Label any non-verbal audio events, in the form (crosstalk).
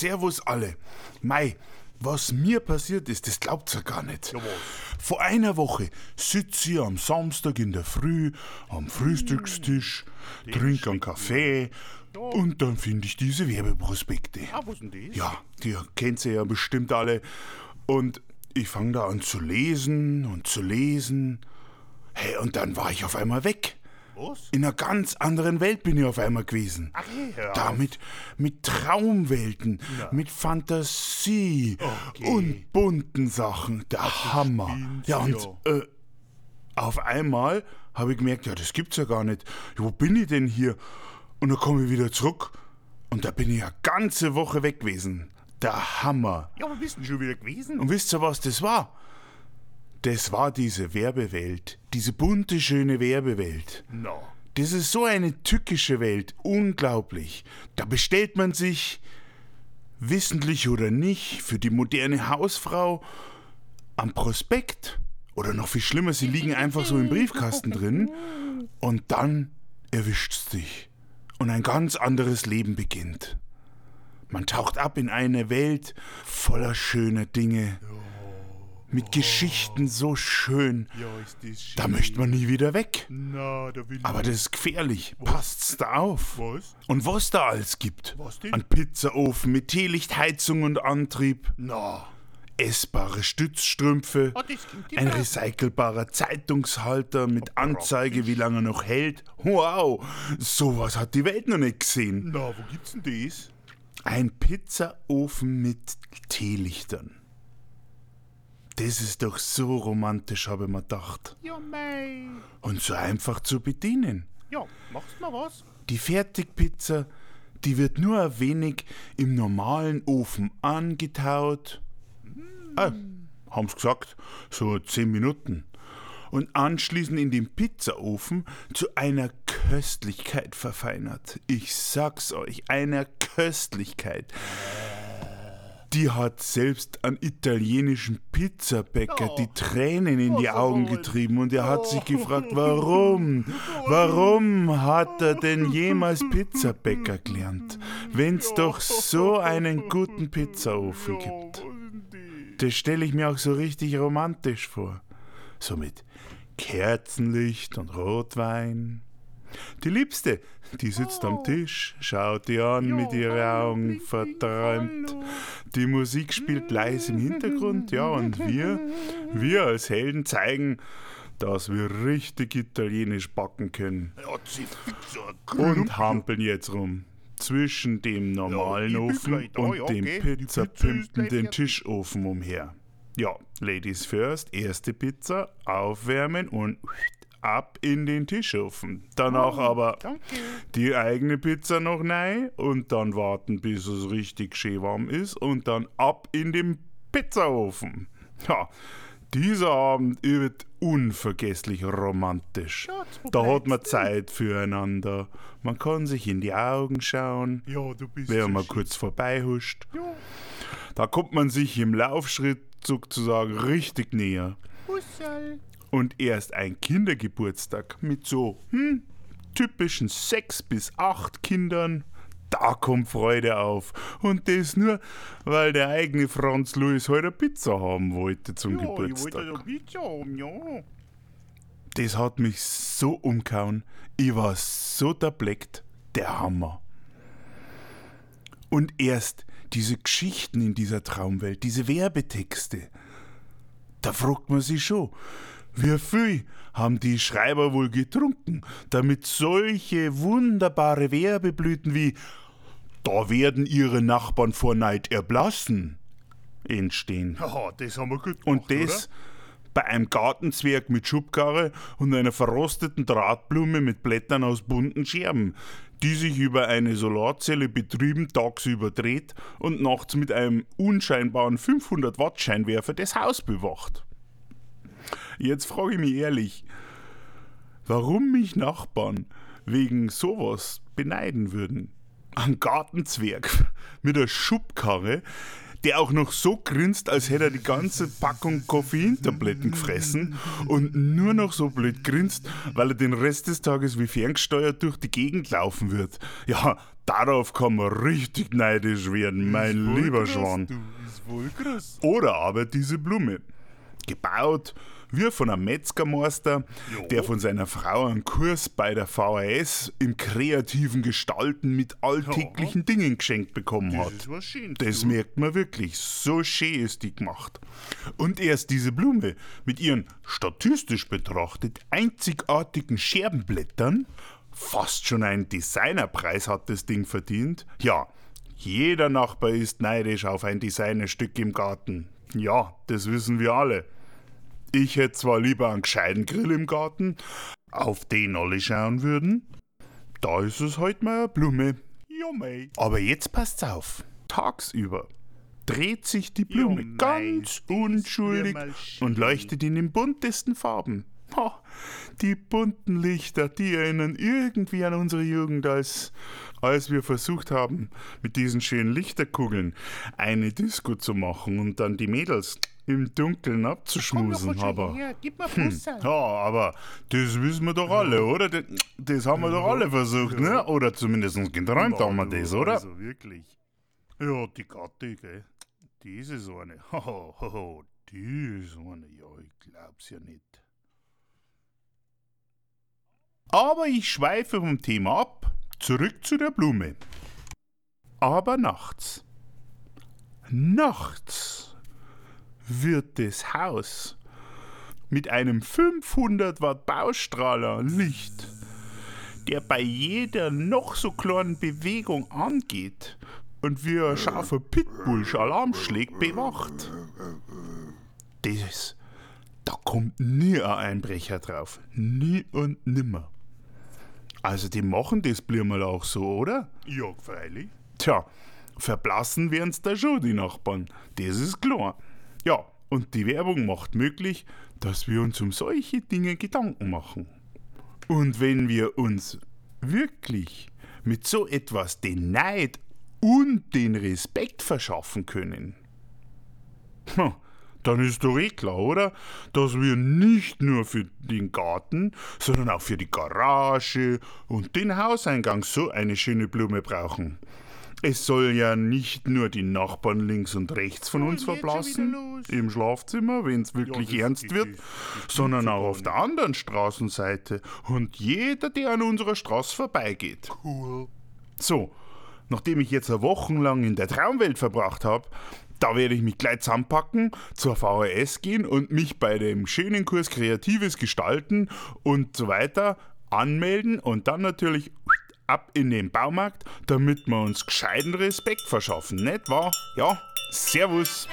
Ja, servus alle. Mei, was mir passiert ist, das glaubt's ja gar nicht. Ja? Vor einer Woche sitze ich am Samstag in der Früh am Frühstückstisch, trinke einen Kaffee und dann finde ich diese Werbeprospekte. Ah, was denn das? Ja, die kennt ihr ja bestimmt alle. Und ich fange da an zu lesen und zu lesen. Hey, und dann war ich auf einmal weg. Was? In einer ganz anderen Welt bin ich auf einmal gewesen. Ach, hör Da auf. mit, mit Traumwelten, mit Fantasie Okay. und bunten Sachen. Der Hammer. spinnst Ja, und ja. Äh, auf einmal habe ich gemerkt, ja, das gibt's ja gar nicht. Ja, wo bin ich denn hier? Und dann komme ich wieder zurück und da bin ich eine ganze Woche weg gewesen. Der Hammer. Ja, wo bist du schon wieder gewesen? Und wisst ihr, was das war? Das war diese Werbewelt. Diese bunte, schöne Werbewelt. Na, Das ist so eine tückische Welt, unglaublich. Da bestellt man sich, wissentlich oder nicht, für die moderne Hausfrau am Prospekt. Oder noch viel schlimmer, sie liegen einfach so im Briefkasten drin. Und dann erwischt's dich. Und ein ganz anderes Leben beginnt. Man taucht ab in eine Welt voller schöner Dinge. Mit Geschichten so schön. ja. Da möchte man nie wieder weg. Na, da will Aber das ist gefährlich. Passt's da auf. Was? Und was da alles gibt. Was denn? Ein Pizzaofen mit Teelichtheizung und Antrieb, Na, essbare Stützstrümpfe, ja ein recycelbarer Zeitungshalter mit Anzeige, wie lange er noch hält. Wow, sowas hat die Welt noch nicht gesehen. Na, wo gibt's denn das? Ein Pizzaofen mit Teelichtern. Das ist doch so romantisch, habe ich mir gedacht. Ja, mei. Und so einfach zu bedienen. Ja, machst mal was? Die Fertigpizza, die wird nur ein wenig im normalen Ofen angetaut. Ah, haben's gesagt, so 10 Minuten. Und anschließend in den Pizzaofen zu einer Köstlichkeit verfeinert. Ich sag's euch, einer Köstlichkeit. Die hat selbst einen italienischen Pizzabäcker die Tränen in die Augen getrieben und er hat sich gefragt, warum? (laughs) Warum hat er denn jemals Pizzabäcker gelernt, wenn's doch so einen guten Pizzaofen gibt? Das stelle ich mir auch so richtig romantisch vor. So mit Kerzenlicht und Rotwein. Die Liebste, die sitzt am Tisch, schaut die an mit ihren Augen verträumt. Die Musik spielt leise im Hintergrund, ja, und wir, wir als Helden zeigen, dass wir richtig italienisch backen können. Und hampeln jetzt rum. Zwischen dem normalen Ofen und ja, dem okay. Die Pizza ist gleich Pizzapimpen den fertig. Tischofen umher. Ja, Ladies first, erste Pizza, aufwärmen und ab in den Tischofen. Danach aber Danke. die eigene Pizza noch rein und dann warten, bis es richtig schön warm ist und dann ab in den Pizzaofen. Ja, dieser Abend wird unvergesslich romantisch. Ja, Da hat man Zeit füreinander. Man kann sich in die Augen schauen, Ja, du bist wenn so man kurz vorbeihuscht. Ja, Da kommt man sich im Laufschritt sozusagen richtig näher. Husserl. Und erst ein Kindergeburtstag mit so hm, typischen sechs bis acht Kindern, da kommt Freude auf. Und das nur, weil der eigene Franz Louis heute Pizza haben wollte zum Ja, ich wollte Geburtstag. Pizza haben, ja. Das hat mich so umgehauen. Ich war so erbleckt. Der Hammer. Und erst diese Geschichten in dieser Traumwelt, diese Werbetexte. Da fragt man sich schon, wie viel haben die Schreiber wohl getrunken, damit solche wunderbare Werbeblüten wie Da werden ihre Nachbarn vor Neid erblassen entstehen. Haha, das haben wir gut gemacht, Und das bei einem Gartenzwerg mit Schubkarre und einer verrosteten Drahtblume mit Blättern aus bunten Scherben, die sich über eine Solarzelle betrieben tagsüber dreht und nachts mit einem unscheinbaren 500 Watt Scheinwerfer das Haus bewacht. Jetzt frage ich mich ehrlich, warum mich Nachbarn wegen sowas beneiden würden. Ein Gartenzwerg (laughs) mit einer Schubkarre, der auch noch so grinst, als hätte er die ganze Packung Koffeintabletten gefressen und nur noch so blöd grinst, weil er den Rest des Tages wie ferngesteuert durch die Gegend laufen wird. Ja, darauf kann man richtig neidisch werden, mein lieber Schwan. Oder aber diese Blume. Gebaut wie von einem Metzgermeister, Jo. der von seiner Frau einen Kurs bei der VHS im kreativen Gestalten mit alltäglichen Dingen geschenkt bekommen hat. Das ist was schön. Das merkt man wirklich. So schön ist die gemacht. Und erst diese Blume mit ihren statistisch betrachtet einzigartigen Scherbenblättern, fast schon einen Designerpreis hat das Ding verdient. Ja, jeder Nachbar ist neidisch auf ein Designerstück im Garten. Ja, das wissen wir alle. Ich hätte zwar lieber einen gescheiten Grill im Garten, auf den alle schauen würden. Da ist es heute mal eine Blume. Mei. Aber jetzt passt's auf. Tagsüber dreht sich die Blume Ja, mei, ganz unschuldig und leuchtet in den buntesten Farben. Ha, die bunten Lichter, die erinnern irgendwie an unsere Jugend, als, als wir versucht haben, mit diesen schönen Lichterkugeln eine Disco zu machen und dann die Mädels im Dunkeln abzuschmusen. Aber her, gib mal Busserl. ja, aber das wissen wir doch alle, oder? Das, das haben wir doch alle versucht, ne? Oder zumindest geträumt haben wir das, oder? Also wirklich. Ja, die Gatte, gell? Die ist so eine. (laughs) Hoho, hoho, die ist so eine. Ja, ich glaub's ja nicht. Aber ich schweife vom Thema ab, zurück zu der Blume. Aber nachts, nachts wird das Haus mit einem 500 Watt Baustrahler Licht, der bei jeder noch so kleinen Bewegung angeht und wie ein scharfer Pitbull Alarm schlägt, bewacht. Das, da kommt nie ein Einbrecher drauf. Nie und nimmer. Also die machen das Blümel auch so, oder? Ja, freilich. Tja, verblassen werden's da schon, die Nachbarn. Das ist klar. Ja, und die Werbung macht möglich, dass wir uns um solche Dinge Gedanken machen. Und wenn wir uns wirklich mit so etwas den Neid und den Respekt verschaffen können, dann ist doch eh klar, oder? Dass wir nicht nur für den Garten, sondern auch für die Garage und den Hauseingang so eine schöne Blume brauchen. Es soll ja nicht nur die Nachbarn links und rechts von uns verblassen, im Schlafzimmer, wenn es wirklich das- ernst wird, das- das sondern gibt's ja auch auf der anderen Straßenseite und jeder, der an unserer Straße vorbeigeht. Cool. So, nachdem ich jetzt wochenlang in der Traumwelt verbracht habe, da werde ich mich gleich zusammenpacken, zur VHS gehen und mich bei dem schönen Kurs Kreatives Gestalten und so weiter anmelden und dann natürlich ab in den Baumarkt, damit wir uns gescheiten Respekt verschaffen, nicht wahr? Ja, Servus.